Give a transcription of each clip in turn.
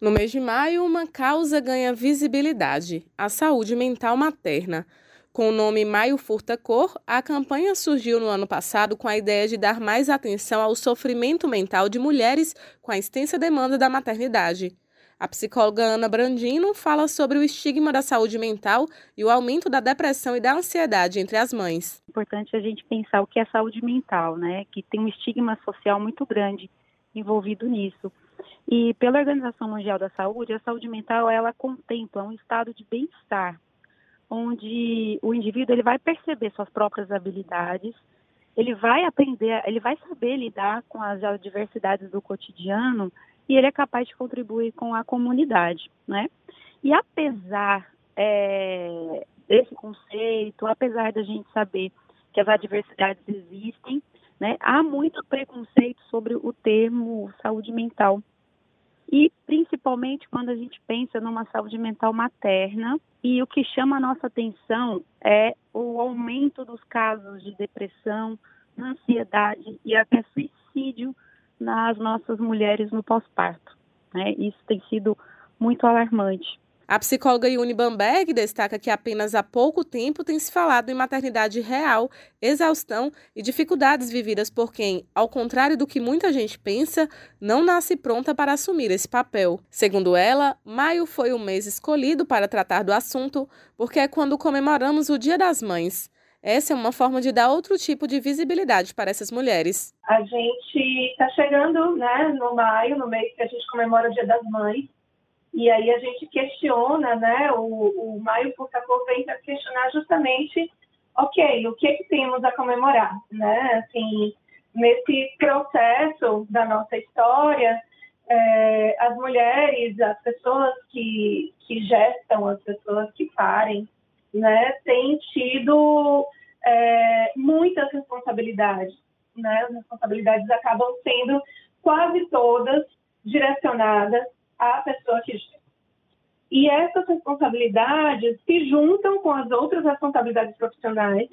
No mês de maio, uma causa ganha visibilidade: a saúde mental materna. Com o nome Maio Furta Cor, a campanha surgiu no ano passado com a ideia de dar mais atenção ao sofrimento mental de mulheres com a extensa demanda da maternidade. A psicóloga Ana Brandino fala sobre o estigma da saúde mental e o aumento da depressão e da ansiedade entre as mães. É importante a gente pensar o que é saúde mental, né? Que tem um estigma social muito grande envolvido nisso. E pela Organização Mundial da Saúde, a saúde mental ela contempla um estado de bem-estar, onde o indivíduo ele vai perceber suas próprias habilidades, ele vai aprender, ele vai saber lidar com as adversidades do cotidiano e ele é capaz de contribuir com a comunidade, né? E apesar é, desse conceito, apesar da gente saber que as adversidades existem, né, há muito preconceito sobre o termo saúde mental e principalmente quando a gente pensa numa saúde mental materna. E o que chama a nossa atenção é o aumento dos casos de depressão, ansiedade e até suicídio nas nossas mulheres no pós-parto. Né? Isso tem sido muito alarmante. A psicóloga Yuni Bamberg destaca que apenas há pouco tempo tem se falado em maternidade real, exaustão e dificuldades vividas por quem, ao contrário do que muita gente pensa, não nasce pronta para assumir esse papel. Segundo ela, maio foi o mês escolhido para tratar do assunto porque é quando comemoramos o Dia das Mães. Essa é uma forma de dar outro tipo de visibilidade para essas mulheres. A gente está chegando né, no maio, no mês que a gente comemora o Dia das Mães, e aí a gente questiona, né, o, o Maio Purtacor vem para questionar justamente, ok, o que, que temos a comemorar, né? Assim, nesse processo da nossa história, é, as mulheres, as pessoas que, que gestam, as pessoas que parem, né, têm tido é, muitas responsabilidades, né? As responsabilidades acabam sendo quase todas direcionadas a pessoa que gera. E essas responsabilidades se juntam com as outras responsabilidades profissionais,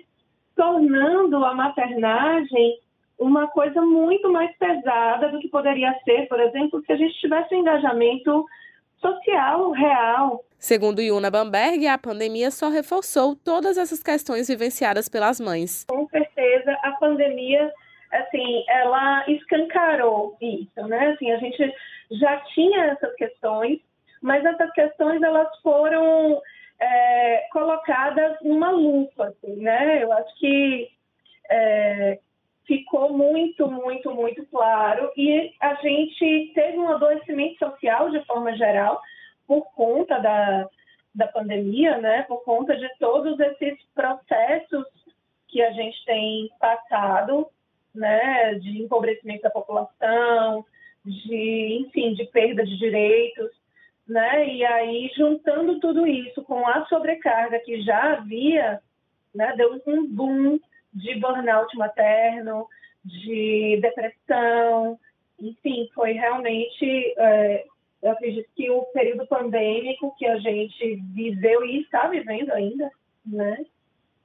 tornando a maternagem uma coisa muito mais pesada do que poderia ser, por exemplo, se a gente tivesse um engajamento social real. Segundo Yuna Bamberg, a pandemia só reforçou todas essas questões vivenciadas pelas mães. Com certeza, a pandemia, assim, ela escancarou isso, né? Assim, a gente já tinha essas questões, mas essas questões elas foram é, colocadas numa lupa, assim, né? Eu acho que é, ficou muito, muito, muito claro e a gente teve um adoecimento social de forma geral por conta da, da pandemia, né? Por conta de todos esses processos que a gente tem passado, né? De empobrecimento da população, de, enfim, de perda de direitos, né? E aí, juntando tudo isso com a sobrecarga que já havia, né? Deu um boom de burnout materno, de depressão, enfim, foi realmente, é, eu acredito que o período pandêmico que a gente viveu e está vivendo ainda, né?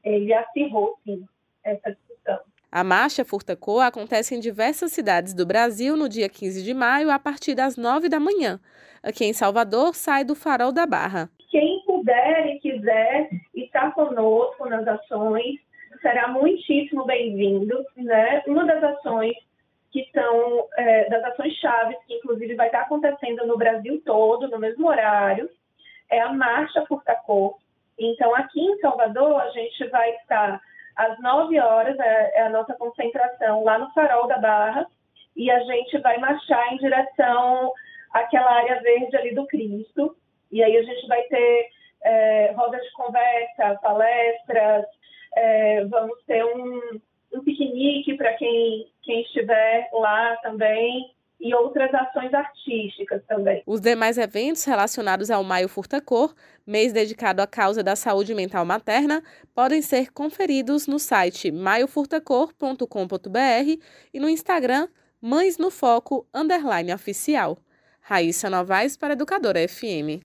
Ele acirrou, sim, essa. A Marcha Furtacô acontece em diversas cidades do Brasil no dia 15 de maio, a partir das 9 da manhã. Aqui em Salvador, sai do Farol da Barra. Quem puder e quiser estar conosco nas ações, será muitíssimo bem-vindo. Né? Uma das ações que são é, das ações chaves, que inclusive vai estar acontecendo no Brasil todo, no mesmo horário, é a Marcha Furtacô. Então, aqui em Salvador, a gente vai estar às 9 horas é, é, a nossa concentração lá no Farol da Barra e a gente vai marchar em direção àquela área verde ali do Cristo. E aí a gente vai ter é, rodas de conversa, palestras, é, vamos ter um, um piquenique para quem, quem estiver lá também e outras ações artísticas também. Os demais eventos relacionados ao Maio Furta Cor, mês dedicado à causa da saúde mental materna, podem ser conferidos no site maiofurtacor.com.br e no Instagram Mães no Foco underline oficial. Raíssa Novaes para Educadora FM.